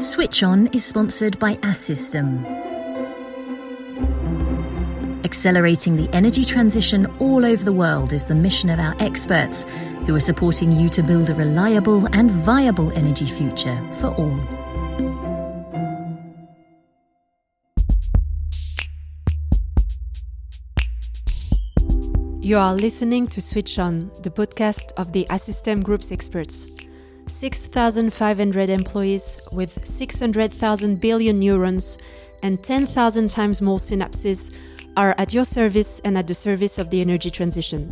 Switch On is sponsored by Assystem. Accelerating the energy transition all over the world is the mission of our experts, who are supporting you to build a reliable and viable energy future for all. You are listening to Switch On, the podcast of the Assystem Group's experts. 6,500 employees with 600,000 billion neurons and 10,000 times more synapses are at your service and at the service of the energy transition.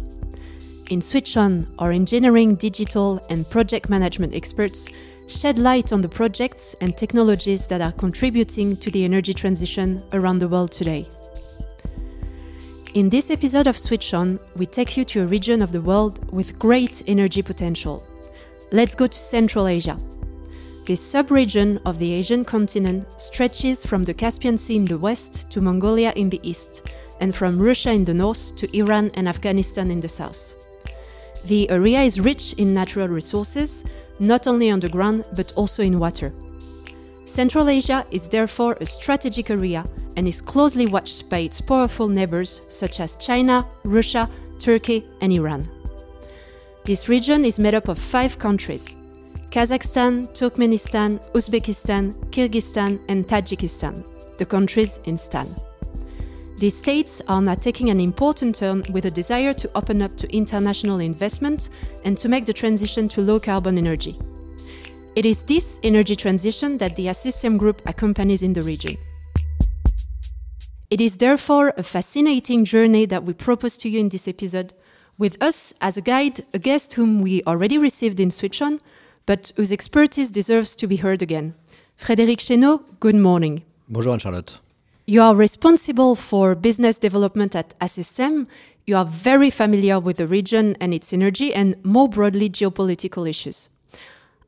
In Switch On, our engineering, digital, and project management experts shed light on the projects and technologies that are contributing to the energy transition around the world today. In this episode of Switch On, we take you to a region of the world with great energy potential. Let's go to Central Asia. This sub-region of the Asian continent stretches from the Caspian Sea in the west to Mongolia in the east, and from Russia in the north to Iran and Afghanistan in the south. The area is rich in natural resources, not only underground but also in water. Central Asia is therefore a strategic area and is closely watched by its powerful neighbors such as China, Russia, Turkey, and Iran. This region is made up of five countries Kazakhstan, Turkmenistan, Uzbekistan, Kyrgyzstan, and Tajikistan, the countries in Stan. These states are now taking an important turn with a desire to open up to international investment and to make the transition to low carbon energy. It is this energy transition that the Assystem Group accompanies in the region. It is therefore a fascinating journey that we propose to you in this episode, with us as a guide, a guest whom we already received in Switch On, but whose expertise deserves to be heard again. Frédéric Chénaud, good morning. Bonjour Anne-Charlotte. You are responsible for business development at Assystem. You are very familiar with the region and its energy and more broadly geopolitical issues.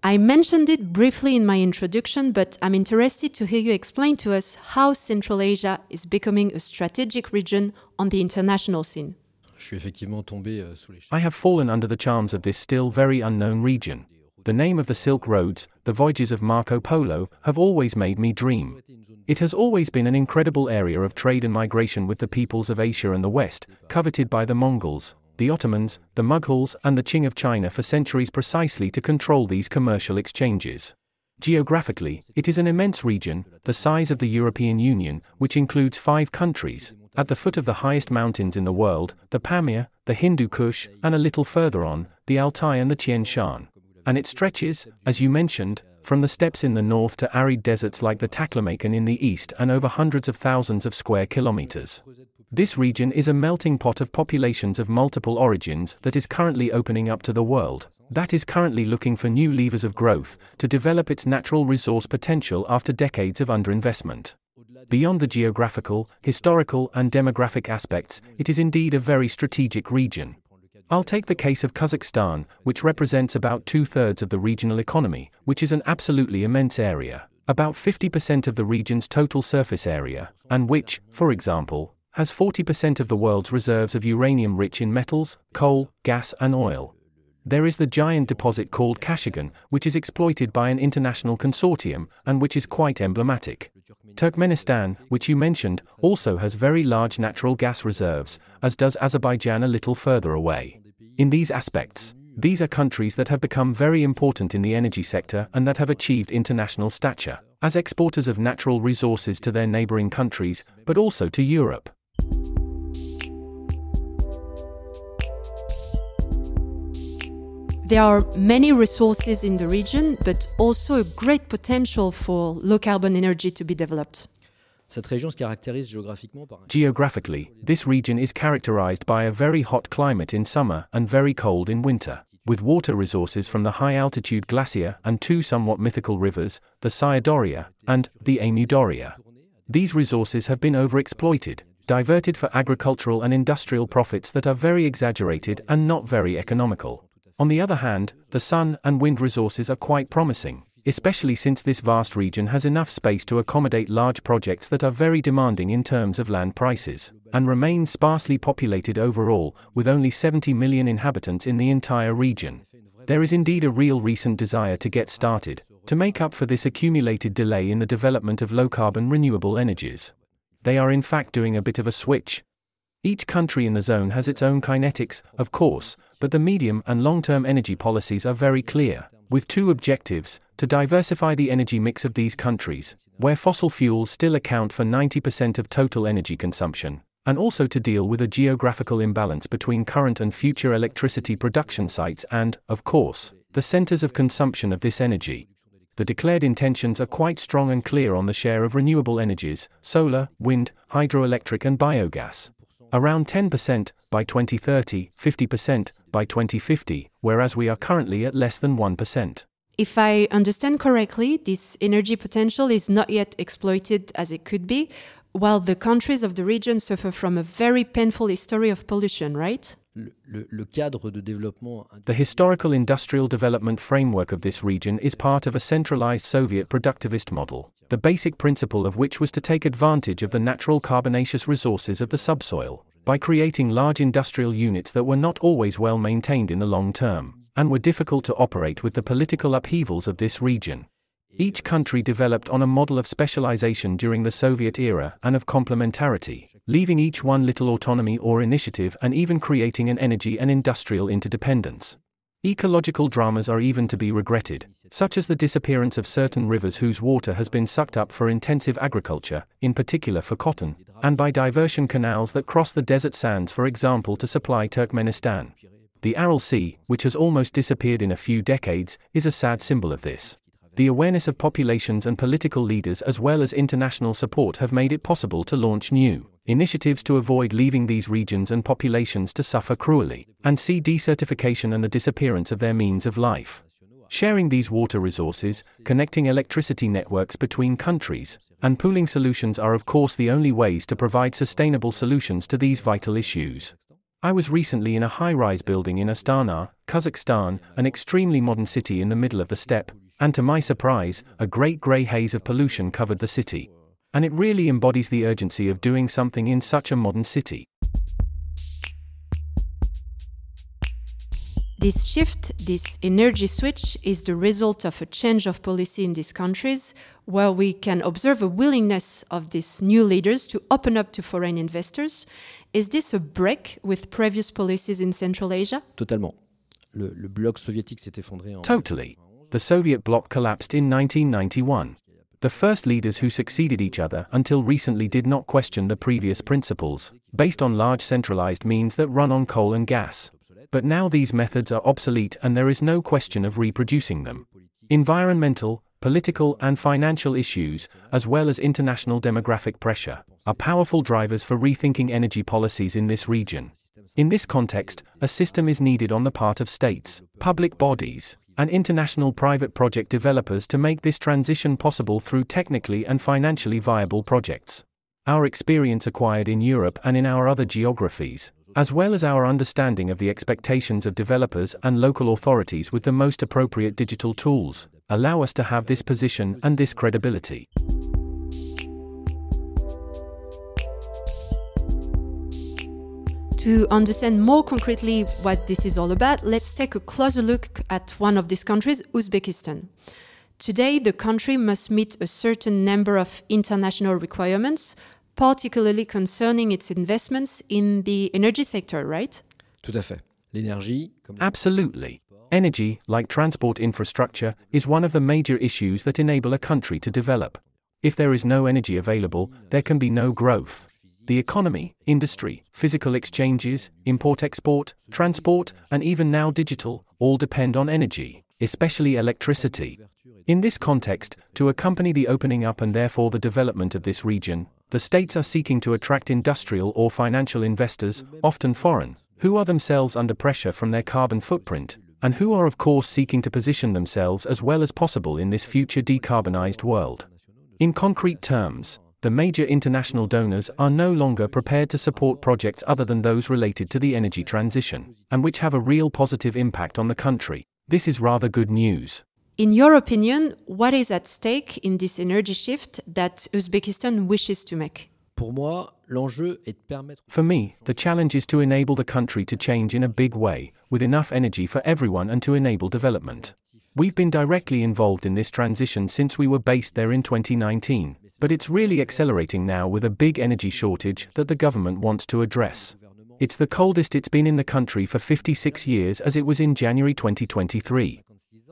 I mentioned it briefly in my introduction, but I'm interested to hear you explain to us how Central Asia is becoming a strategic region on the international scene. Euh, I have fallen under the charms of this still very unknown region. The name of the Silk Roads, the voyages of Marco Polo, have always made me dream. It has always been an incredible area of trade and migration with the peoples of Asia and the West, coveted by the Mongols, the Ottomans, the Mughals, and the Qing of China for centuries precisely to control these commercial exchanges. Geographically, it is an immense region, the size of the European Union, which includes five countries, at the foot of the highest mountains in the world, the Pamir, the Hindu Kush, and a little further on, the Altai and the Tian Shan and it stretches, as you mentioned, from the steppes in the north to arid deserts like the Taklamakan in the east and over hundreds of thousands of square kilometers. This region is a melting pot of populations of multiple origins that is currently opening up to the world, that is currently looking for new levers of growth to develop its natural resource potential after decades of underinvestment. Beyond the geographical, historical, and demographic aspects, it is indeed a very strategic region. I'll take the case of Kazakhstan, which represents about two thirds of the regional economy, which is an absolutely immense area, about 50% of the region's total surface area, and which, for example, has 40% of the world's reserves of uranium rich in metals, coal, gas, and oil. There is the giant deposit called Kashagan, which is exploited by an international consortium and which is quite emblematic. Turkmenistan, which you mentioned, also has very large natural gas reserves, as does Azerbaijan a little further away. In these aspects, these are countries that have become very important in the energy sector and that have achieved international stature, as exporters of natural resources to their neighboring countries, but also to Europe. There are many resources in the region, but also a great potential for low carbon energy to be developed. Geographically, this region is characterized by a very hot climate in summer and very cold in winter, with water resources from the high altitude glacier and two somewhat mythical rivers, the Syr and the Amudarya. These resources have been overexploited, diverted for agricultural and industrial profits that are very exaggerated and not very economical. On the other hand, the sun and wind resources are quite promising, especially since this vast region has enough space to accommodate large projects that are very demanding in terms of land prices, and remains sparsely populated overall, with only 70 million inhabitants in the entire region. There is indeed a real recent desire to get started, to make up for this accumulated delay in the development of low carbon renewable energies. They are in fact doing a bit of a switch. Each country in the zone has its own kinetics, of course, but the medium and long term energy policies are very clear, with two objectives to diversify the energy mix of these countries, where fossil fuels still account for 90% of total energy consumption, and also to deal with a geographical imbalance between current and future electricity production sites and, of course, the centers of consumption of this energy. The declared intentions are quite strong and clear on the share of renewable energies solar, wind, hydroelectric, and biogas. Around 10% by 2030, 50% by 2050, whereas we are currently at less than 1%. If I understand correctly, this energy potential is not yet exploited as it could be, while the countries of the region suffer from a very painful history of pollution, right? The historical industrial development framework of this region is part of a centralized Soviet productivist model, the basic principle of which was to take advantage of the natural carbonaceous resources of the subsoil by creating large industrial units that were not always well maintained in the long term and were difficult to operate with the political upheavals of this region. Each country developed on a model of specialization during the Soviet era and of complementarity, leaving each one little autonomy or initiative and even creating an energy and industrial interdependence. Ecological dramas are even to be regretted, such as the disappearance of certain rivers whose water has been sucked up for intensive agriculture, in particular for cotton, and by diversion canals that cross the desert sands, for example, to supply Turkmenistan. The Aral Sea, which has almost disappeared in a few decades, is a sad symbol of this. The awareness of populations and political leaders as well as international support have made it possible to launch new initiatives to avoid leaving these regions and populations to suffer cruelly, and see desertification and the disappearance of their means of life. Sharing these water resources, connecting electricity networks between countries, and pooling solutions are, of course, the only ways to provide sustainable solutions to these vital issues. I was recently in a high rise building in Astana, Kazakhstan, an extremely modern city in the middle of the steppe, and to my surprise, a great grey haze of pollution covered the city. And it really embodies the urgency of doing something in such a modern city. This shift, this energy switch, is the result of a change of policy in these countries, where we can observe a willingness of these new leaders to open up to foreign investors. Is this a break with previous policies in Central Asia? Totalement. Le, le bloc soviétique s'est effondré en Totally. The Soviet bloc collapsed in 1991. The first leaders who succeeded each other until recently did not question the previous principles, based on large centralized means that run on coal and gas. But now these methods are obsolete and there is no question of reproducing them. Environmental, political, and financial issues, as well as international demographic pressure, are powerful drivers for rethinking energy policies in this region. In this context, Assystem is needed on the part of states, public bodies, and international private project developers to make this transition possible through technically and financially viable projects. Our experience acquired in Europe and in our other geographies, as well as our understanding of the expectations of developers and local authorities with the most appropriate digital tools, allow us to have this position and this credibility. To understand more concretely what this is all about, let's take a closer look at one of these countries, Uzbekistan. Today, the country must meet a certain number of international requirements, particularly concerning its investments in the energy sector, right? Tout à fait. L'énergie, Absolutely. Energy, like transport infrastructure, is one of the major issues that enable a country to develop. If there is no energy available, there can be no growth. The economy, industry, physical exchanges, import export, transport, and even now digital, all depend on energy, especially electricity. In this context, to accompany the opening up and therefore the development of this region, the states are seeking to attract industrial or financial investors, often foreign, who are themselves under pressure from their carbon footprint, and who are, of course, seeking to position themselves as well as possible in this future decarbonized world. In concrete terms, the major international donors are no longer prepared to support projects other than those related to the energy transition, and which have a real positive impact on the country. This is rather good news. In your opinion, what is at stake in this energy shift that Uzbekistan wishes to make? Pour moi, l'enjeu est de permettre For me, the challenge is to enable the country to change in a big way, with enough energy for everyone and to enable development. We've been directly involved in this transition since we were based there in 2019, but it's really accelerating now with a big energy shortage that the government wants to address. It's the coldest it's been in the country for 56 years as it was in January 2023.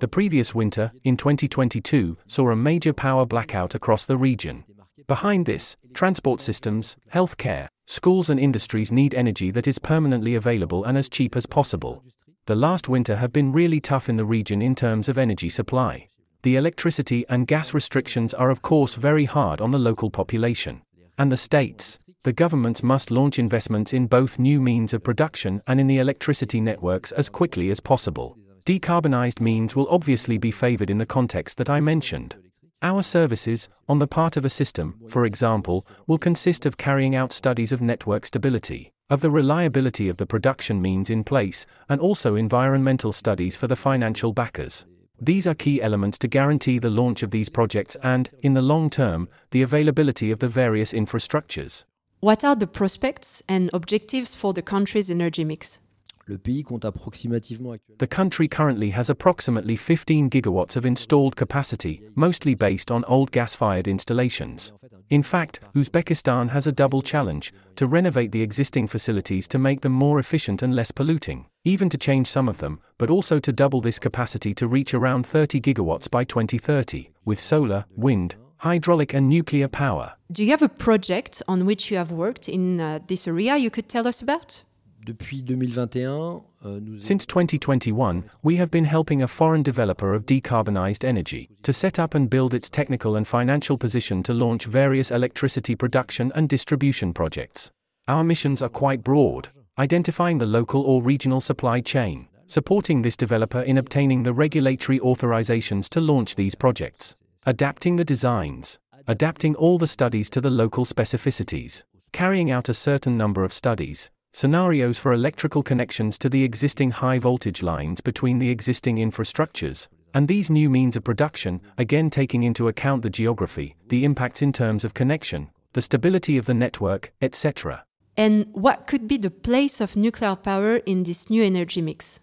The previous winter, in 2022, saw a major power blackout across the region. Behind this, transport systems, healthcare, schools, and industries need energy that is permanently available and as cheap as possible the last winter have been really tough in the region in terms of energy supply. The electricity and gas restrictions are, of course, very hard on the local population. And the states, the governments must launch investments in both new means of production and in the electricity networks as quickly as possible. Decarbonized means will obviously be favored in the context that I mentioned. Our services, on the part of Assystem, for example, will consist of carrying out studies of network stability, of the reliability of the production means in place, and also environmental studies for the financial backers. These are key elements to guarantee the launch of these projects and, in the long term, the availability of the various infrastructures. What are the prospects and objectives for the country's energy mix? The country currently has approximately 15 gigawatts of installed capacity, mostly based on old gas fired installations. In fact, Uzbekistan has a double challenge to renovate the existing facilities to make them more efficient and less polluting, even to change some of them, but also to double this capacity to reach around 30 gigawatts by 2030, with solar, wind, hydraulic, and nuclear power. Do you have a project on which you have worked in uh, this area you could tell us about? Depuis 2021, euh, Since 2021, we have been helping a foreign developer of decarbonized energy to set up and build its technical and financial position to launch various electricity production and distribution projects. Our missions are quite broad, identifying the local or regional supply chain, supporting this developer in obtaining the regulatory authorizations to launch these projects, adapting the designs, adapting all the studies to the local specificities, carrying out a certain number of studies, scenarios for electrical connections to the existing high voltage lines between the existing infrastructures, and these new means of production, again taking into account the geography, the impacts in terms of connection, the stability of the network, etc. And what could be the place of nuclear power in this new energy mix?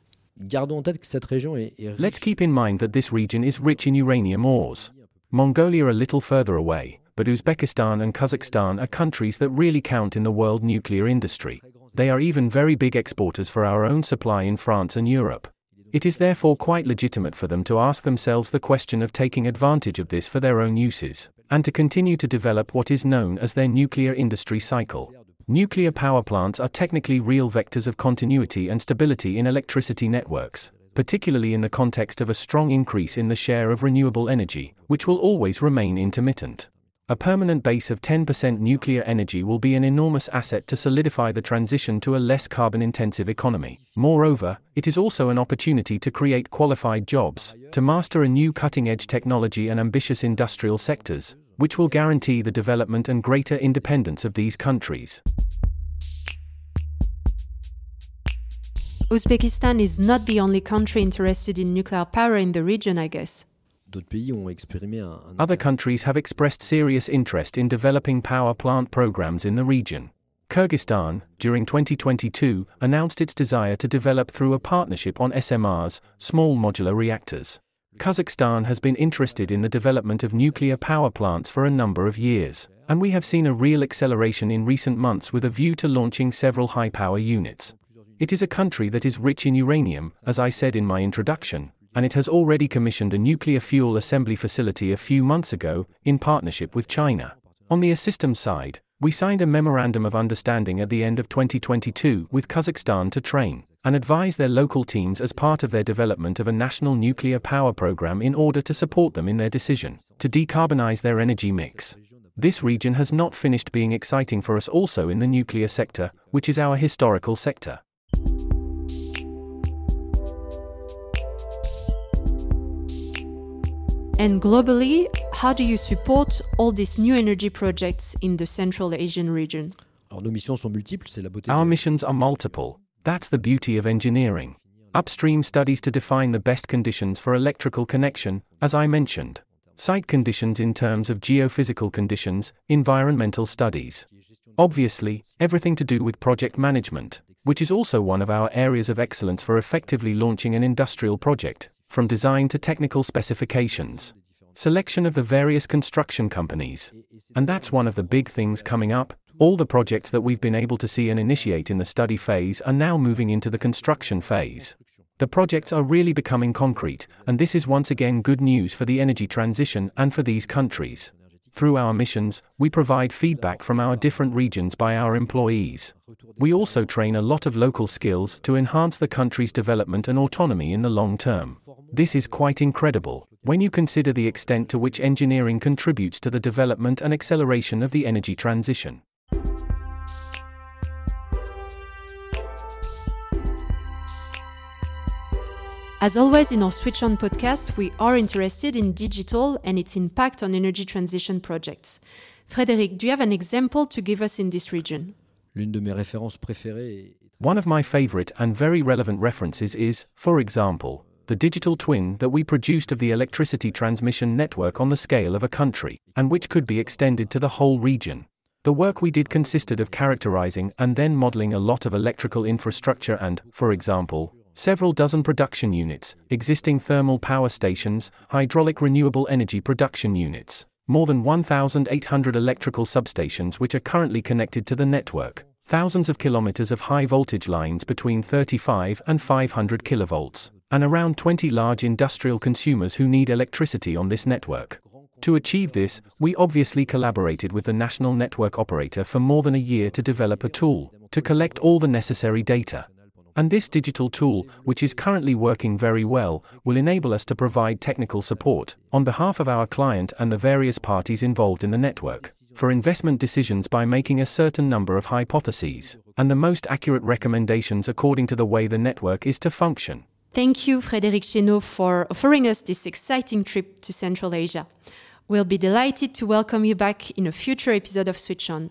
Let's keep in mind that this region is rich in uranium ores. Mongolia a little further away, but Uzbekistan and Kazakhstan are countries that really count in the world nuclear industry. They are even very big exporters for our own supply in France and Europe. It is therefore quite legitimate for them to ask themselves the question of taking advantage of this for their own uses, and to continue to develop what is known as their nuclear industry cycle. Nuclear power plants are technically real vectors of continuity and stability in electricity networks, particularly in the context of a strong increase in the share of renewable energy, which will always remain intermittent. A permanent base of 10% nuclear energy will be an enormous asset to solidify the transition to a less carbon intensive economy. Moreover, it is also an opportunity to create qualified jobs, to master a new cutting edge technology and ambitious industrial sectors, which will guarantee the development and greater independence of these countries. Uzbekistan is not the only country interested in nuclear power in the region, I guess. Other countries have expressed serious interest in developing power plant programs in the region. Kyrgyzstan, during 2022, announced its desire to develop through a partnership on SMRs, small modular reactors. Kazakhstan has been interested in the development of nuclear power plants for a number of years, and we have seen a real acceleration in recent months with a view to launching several high power units. It is a country that is rich in uranium, as I said in my introduction, and it has already commissioned a nuclear fuel assembly facility a few months ago, in partnership with China. On the Assystem's side, we signed a memorandum of understanding at the end of 2022 with Kazakhstan to train and advise their local teams as part of their development of a national nuclear power program in order to support them in their decision to decarbonize their energy mix. This region has not finished being exciting for us also in the nuclear sector, which is our historical sector. And globally, how do you support all these new energy projects in the Central Asian region? Our missions are multiple. That's the beauty of engineering. Upstream studies to define the best conditions for electrical connection, as I mentioned. Site conditions in terms of geophysical conditions, environmental studies. Obviously, everything to do with project management, which is also one of our areas of excellence for effectively launching an industrial project, from design to technical specifications, selection of the various construction companies. And that's one of the big things coming up. All the projects that we've been able to see and initiate in the study phase are now moving into the construction phase. The projects are really becoming concrete, and this is once again good news for the energy transition and for these countries. Through our missions, we provide feedback from our different regions by our employees. We also train a lot of local skills to enhance the country's development and autonomy in the long term. This is quite incredible when you consider the extent to which engineering contributes to the development and acceleration of the energy transition. As always in our Switch On podcast, we are interested in digital and its impact on energy transition projects. Frédéric, do you have an example to give us in this region? L'une de mes références préférées. One of my favorite and very relevant references is, for example, the digital twin that we produced of the electricity transmission network on the scale of a country, and which could be extended to the whole region. The work we did consisted of characterizing and then modeling a lot of electrical infrastructure and, for example, several dozen production units, existing thermal power stations, hydraulic renewable energy production units, more than 1,800 electrical substations which are currently connected to the network, thousands of kilometers of high voltage lines between 35 and 500 kilovolts, and around 20 large industrial consumers who need electricity on this network. To achieve this, we obviously collaborated with the national network operator for more than a year to develop a tool to collect all the necessary data. And this digital tool, which is currently working very well, will enable us to provide technical support, on behalf of our client and the various parties involved in the network, for investment decisions by making a certain number of hypotheses, and the most accurate recommendations according to the way the network is to function. Thank you, Frédéric Chénaud, for offering us this exciting trip to Central Asia. We'll be delighted to welcome you back in a future episode of Switch On.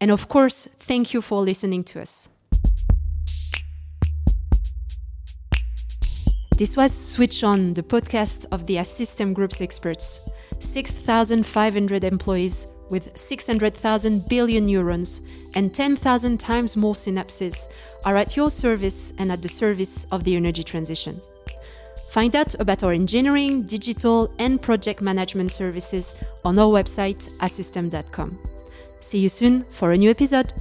And of course, thank you for listening to us. This was Switch On, the podcast of the Assystem Group's experts. 6,500 employees with 600,000 billion neurons and 10,000 times more synapses are at your service and at the service of the energy transition. Find out about our engineering, digital, and project management services on our website, assystem.com. See you soon for a new episode.